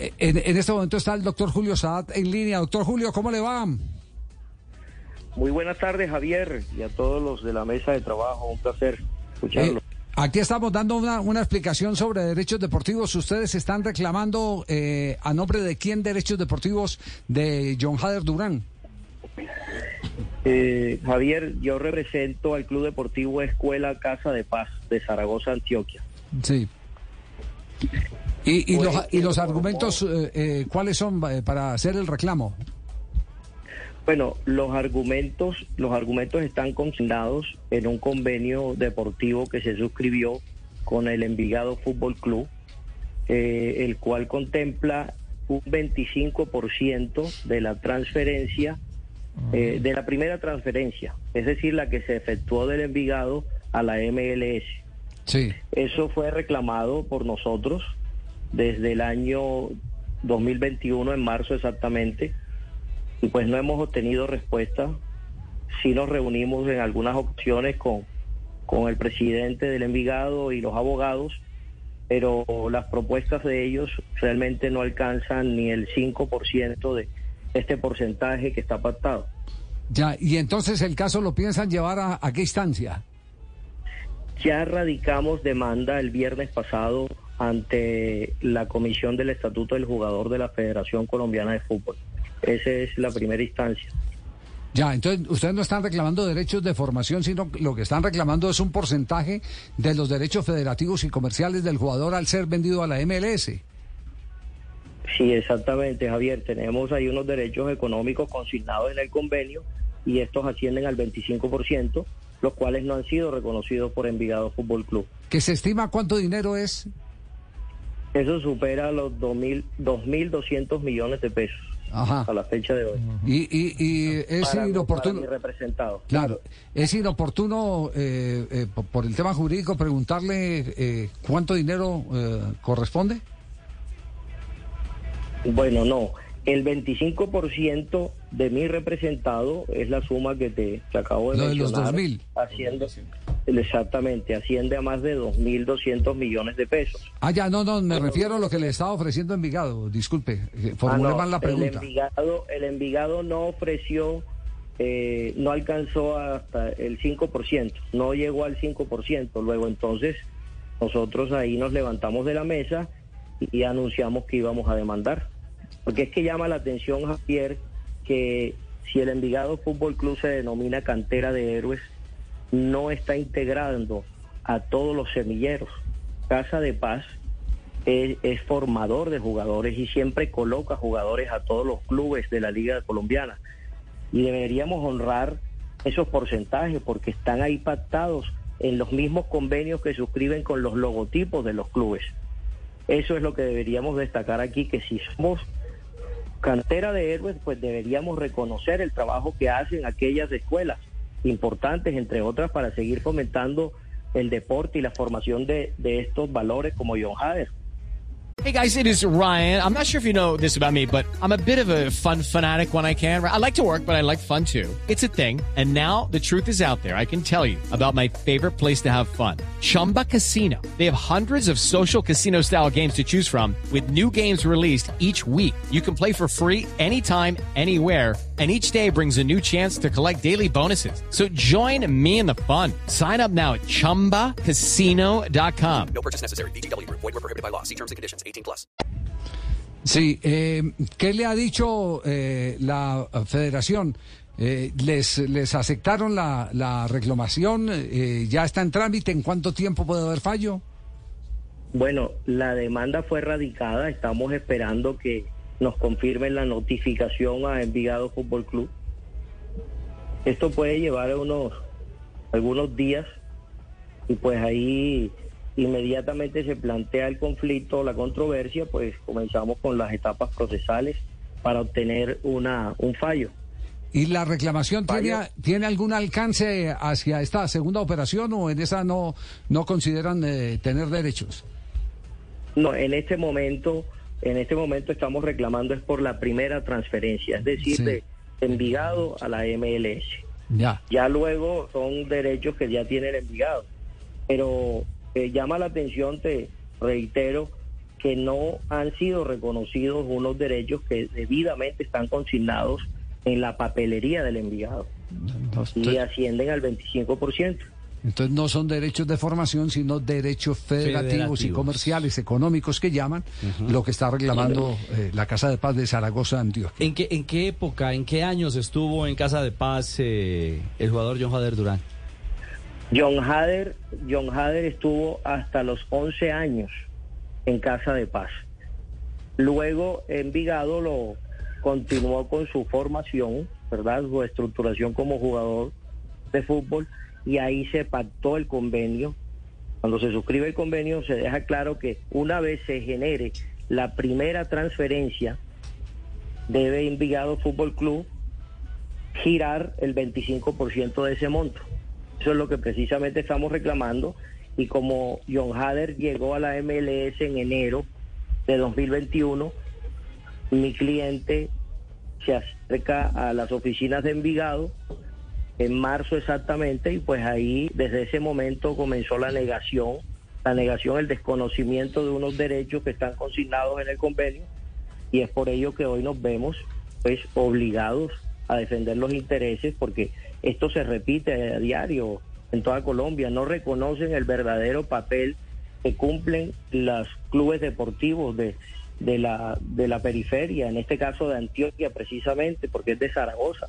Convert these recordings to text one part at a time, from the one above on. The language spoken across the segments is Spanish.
En, en, este momento está el doctor Julio Saad en línea. Doctor Julio, ¿cómo le va? Muy buenas tardes, Javier, y a todos los de la mesa de trabajo. Un placer escucharlo. Eh, aquí estamos dando una, una, explicación sobre derechos deportivos. Ustedes están reclamando eh, a nombre de quién derechos deportivos de John Hader Durán. Eh, Javier, yo represento al Club Deportivo Escuela Casa de Paz de Zaragoza, Antioquia. Sí. ¿Y, y, los, y los, argumentos eh, eh, cuáles son para hacer el reclamo? Bueno, los argumentos, los argumentos están consignados en un convenio deportivo que se suscribió con el Envigado Fútbol Club, eh, el cual contempla un 25% de la transferencia, eh, de la primera transferencia, es decir, la que se efectuó del Envigado a la MLS. Sí. Eso fue reclamado por nosotros desde el año 2021, en marzo exactamente, y pues no hemos obtenido respuesta. Sí nos reunimos en algunas opciones con, con el presidente del Envigado y los abogados, pero las propuestas de ellos realmente no alcanzan ni el 5% de este porcentaje que está pactado. Ya, y entonces el caso lo piensan llevar a, a qué instancia? Ya radicamos demanda el viernes pasado ante la Comisión del Estatuto del Jugador de la Federación Colombiana de Fútbol. Esa es la primera instancia. Ya, entonces ustedes no están reclamando derechos de formación, sino lo que están reclamando es un porcentaje de los derechos federativos y comerciales del jugador al ser vendido a la MLS. Sí, exactamente, Javier. Tenemos ahí unos derechos económicos consignados en el convenio y estos ascienden al 25%, los cuales no han sido reconocidos por Envigado Fútbol Club. ¿Que se estima cuánto dinero es? Eso supera los 2.200 millones de pesos. Ajá. a la fecha de hoy. Y, y, y es para, inoportuno. Para representado. Claro, es inoportuno eh, eh, por el tema jurídico preguntarle eh, cuánto dinero eh, corresponde. Bueno, no. El 25% de mi representado es la suma que te, acabo de Lo mencionar. de los 2.000. Haciendo, exactamente, asciende a más de 2.200 millones de pesos. Ah, ya, no, no, me refiero a lo que le estaba ofreciendo Envigado. Disculpe, eh, Ah, no, mal la pregunta. El Envigado, el Envigado no ofreció, eh, no alcanzó hasta el 5%, no llegó al 5%. Luego entonces nosotros ahí nos levantamos de la mesa y, y anunciamos que íbamos a demandar. Porque es que llama la atención, Javier, que si el Envigado Fútbol Club se denomina cantera de héroes, no está integrando a todos los semilleros. Casa de Paz es, formador de jugadores y siempre coloca jugadores a todos los clubes de la Liga Colombiana. Y deberíamos honrar esos porcentajes porque están ahí pactados en los mismos convenios que suscriben con los logotipos de los clubes. Eso es lo que deberíamos destacar aquí, que si somos cantera de héroes, pues deberíamos reconocer el trabajo que hacen aquellas escuelas importantes, entre otras, para seguir fomentando el deporte y la formación de, estos valores como John Hader. Hey guys, it is Ryan. I'm not sure if you know this about me, but I'm a bit of a fun fanatic when I can. I like to work, but I like fun too. It's a thing. And now the truth is out there. I can tell you about my favorite place to have fun. Chumba Casino. They have hundreds of social casino style games to choose from with new games released each week. You can play for free anytime, anywhere. And each day brings a new chance to collect daily bonuses. So join me in the fun. Sign up now at ChumbaCasino.com. No purchase necessary. Group. Void were prohibited by law. See terms and conditions. 18 plus. Sí, eh, ¿qué le ha dicho eh, la federación? Eh, les, ¿Les aceptaron la, la reclamación? Eh, ¿Ya está en trámite? ¿En cuánto tiempo puede haber fallo? Bueno, la demanda fue radicada. Estamos esperando que nos confirmen la notificación a Envigado Fútbol Club. Esto puede llevar unos algunos días y pues ahí inmediatamente se plantea el conflicto, la controversia, pues comenzamos con las etapas procesales para obtener una, un fallo. ¿Y la reclamación tiene, tiene algún alcance hacia esta segunda operación o en esa no, no consideran eh, tener derechos? No, en este momento, en este momento estamos reclamando es por la primera transferencia, es decir, Sí. de Envigado a la MLS. Ya. Ya luego son derechos que ya tiene el Envigado. Pero eh, llama la atención, te reitero, que no han sido reconocidos unos derechos que debidamente están consignados en la papelería del Envigado No, y ascienden al 25%. Entonces no son derechos de formación, sino derechos federativos, y comerciales, económicos que llaman, lo que está reclamando eh, la Casa de Paz de Zaragoza, Antioquia. ¿En qué, ¿En qué época, en qué años estuvo en Casa de Paz eh, el jugador John Jader Durán? John Hader, John Hader estuvo hasta los 11 años en Casa de Paz. Luego Envigado lo continuó con su formación, ¿verdad? Su estructuración como jugador de fútbol y ahí se pactó el convenio. Cuando se suscribe el convenio se deja claro que una vez se genere la primera transferencia debe Envigado Fútbol Club girar el 25% de ese monto. Eso es lo que precisamente estamos reclamando. Y como John Hader llegó a la MLS en enero de 2021, mi cliente se acerca a las oficinas de Envigado en marzo exactamente y pues ahí desde ese momento comenzó la negación, la negación, el desconocimiento de unos derechos que están consignados en el convenio y es por ello que hoy nos vemos pues obligados a defender los intereses porque esto se repite a diario en toda Colombia, no reconocen el verdadero papel que cumplen los clubes deportivos de, de, la, de la periferia, en este caso de Antioquia precisamente, porque es de Zaragoza.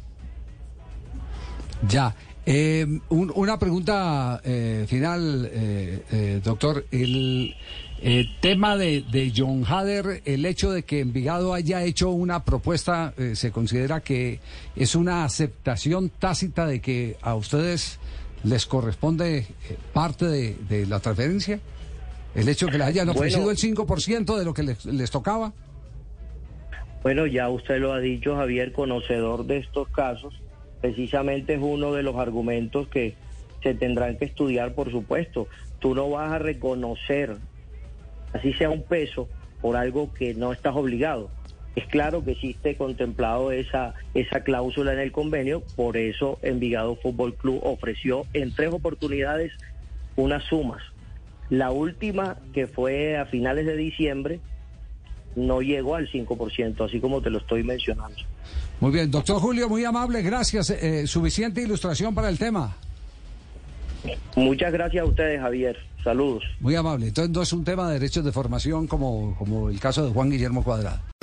Ya. Eh, un- una pregunta eh, final, eh, eh, doctor. El eh, tema de, de John Hader, el hecho de que Envigado haya hecho una propuesta, eh, ¿se considera que es una aceptación tácita de que a ustedes les corresponde parte de, de la transferencia? ¿El hecho de que le hayan Bueno. ofrecido el 5% de lo que les, les tocaba? Bueno, ya usted lo ha dicho, Javier, conocedor de estos casos, precisamente es uno de los argumentos que se tendrán que estudiar, por supuesto. Tú no vas a reconocer, así sea un peso, por algo que no estás obligado. Es claro que existe contemplado esa, esa cláusula en el convenio, por eso Envigado Fútbol Club ofreció en tres oportunidades unas sumas. La última, que fue a finales de diciembre, no llegó al 5%, así como te lo estoy mencionando. Muy bien, doctor Julio, muy amable, gracias. Eh, suficiente ilustración para el tema. Muchas gracias a ustedes, Javier. Saludos. Muy amable. Entonces no es un tema de derechos de formación como, como el caso de Juan Guillermo Cuadrado.